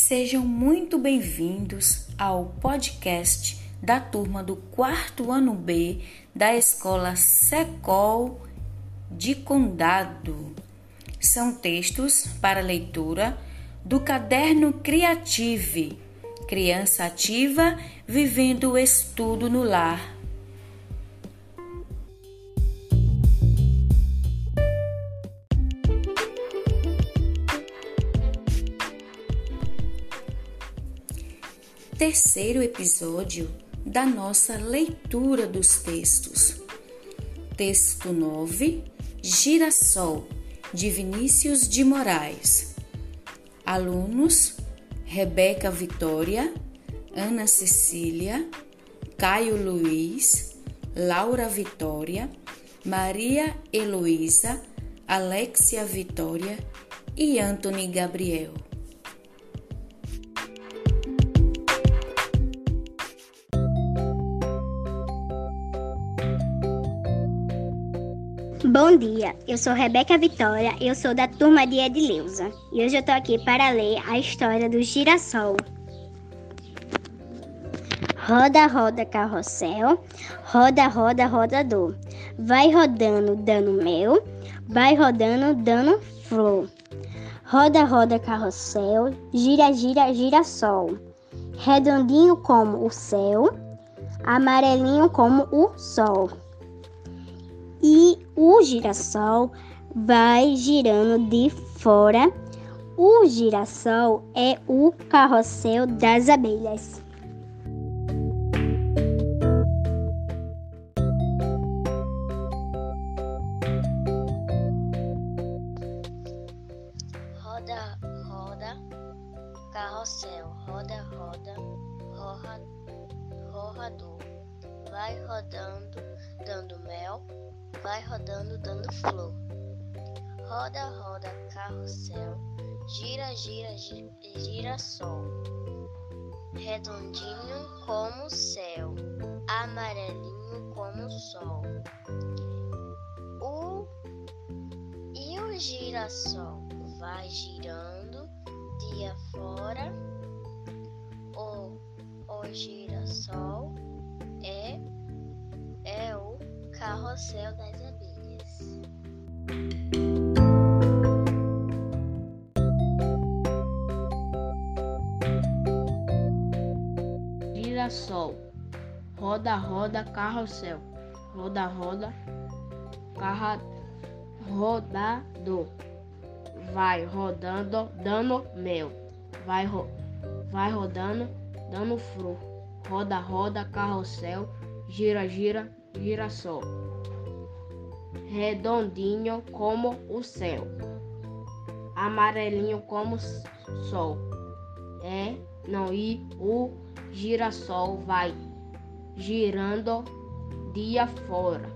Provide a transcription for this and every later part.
Sejam muito bem-vindos ao podcast da turma do quarto ano B da Escola Secol de Condado. São textos para leitura do caderno Criative, Criança Ativa Vivendo o Estudo no Lar terceiro episódio da nossa leitura dos textos. Texto 9: Girassol, de Vinícius de Moraes. Alunos: Rebeca Vitória, Ana Cecília, Caio Luiz, Laura Vitória, Maria Heloísa, Alexia Vitória e Anthony Gabriel. Bom dia, eu sou Rebeca Vitória, eu sou da turma de Edileuza e hoje eu tô aqui para ler a história do girassol. Roda, roda, carrossel, roda, roda, rodador. Vai rodando, dando mel, vai rodando, dando flor. Roda, roda, carrossel, gira, gira, girassol. Redondinho como o céu, amarelinho como o sol e o girassol vai girando de fora. O girassol é o carrossel das abelhas. Roda, roda, carrossel, roda, roda, roda, rodador, vai rodando, dando mel vai rodando dando flor. Roda, roda, carrossel, gira, gira, gira sol. Redondinho como o céu, amarelinho como o sol. O e o girassol vai girando dia fora. O, o girassol é é o Carrossel das Abelhas. Girassol, roda, roda, carrossel, roda, roda, carra, rodador, vai rodando, dando mel, vai, ro, vai rodando, dando flor, roda, roda, carrossel, gira, gira, girassol, redondinho como o céu, amarelinho como o sol. É, não e o girassol vai girando dia fora.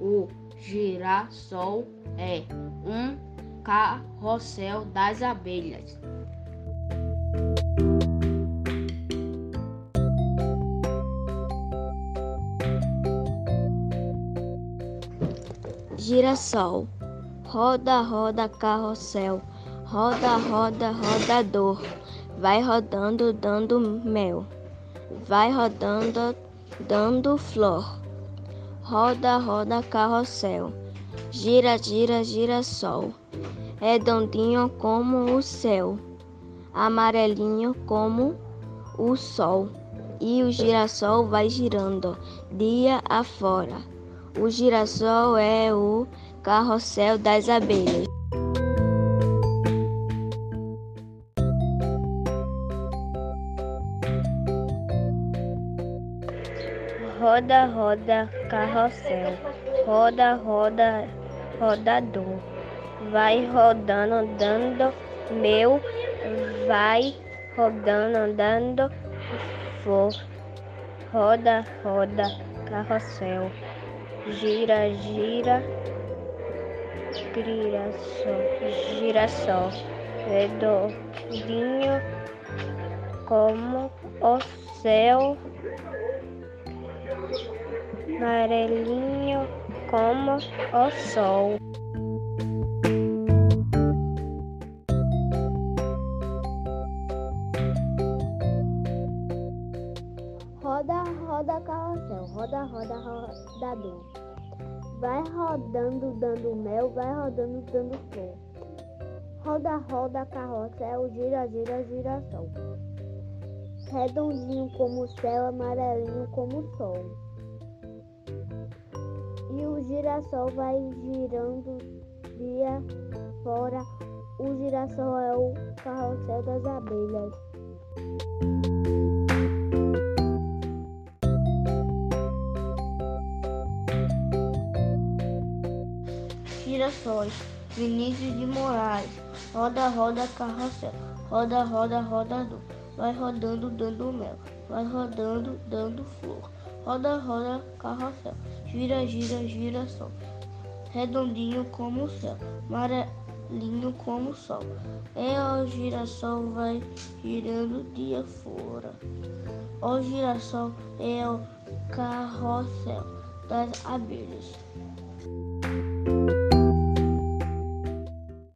O girassol é um carrossel das abelhas. Girassol, roda, roda, carrossel, roda, roda, rodador, vai rodando, dando mel, vai rodando, dando flor. Roda, roda, carrossel, gira, gira, girassol, redondinho como o céu, amarelinho como o sol, e o girassol vai girando dia afora. O girassol é o carrossel das abelhas. Roda, roda, carrossel, roda, roda, rodador, vai rodando, dando meu, vai rodando, dando flor, roda, roda, carrossel gira, gira, girassol, girassol, redondinho como o céu, amarelinho como o sol. Roda dor. Vai rodando, dando mel, vai rodando, dando flor. Roda, roda, carrossel, gira, gira, girassol. Redondinho como o céu, amarelinho como o sol. E o girassol vai girando dia fora. O girassol é o carrossel das abelhas. Girassóis, Vinícius de Moraes, roda, roda, carrossel, roda, roda, rodador, vai rodando, dando mel, vai rodando, dando flor, roda, roda, carrossel, gira, gira, girassol, redondinho como o céu, amarelinho como o sol, é o girassol vai girando dia fora, o girassol é o carrossel das abelhas.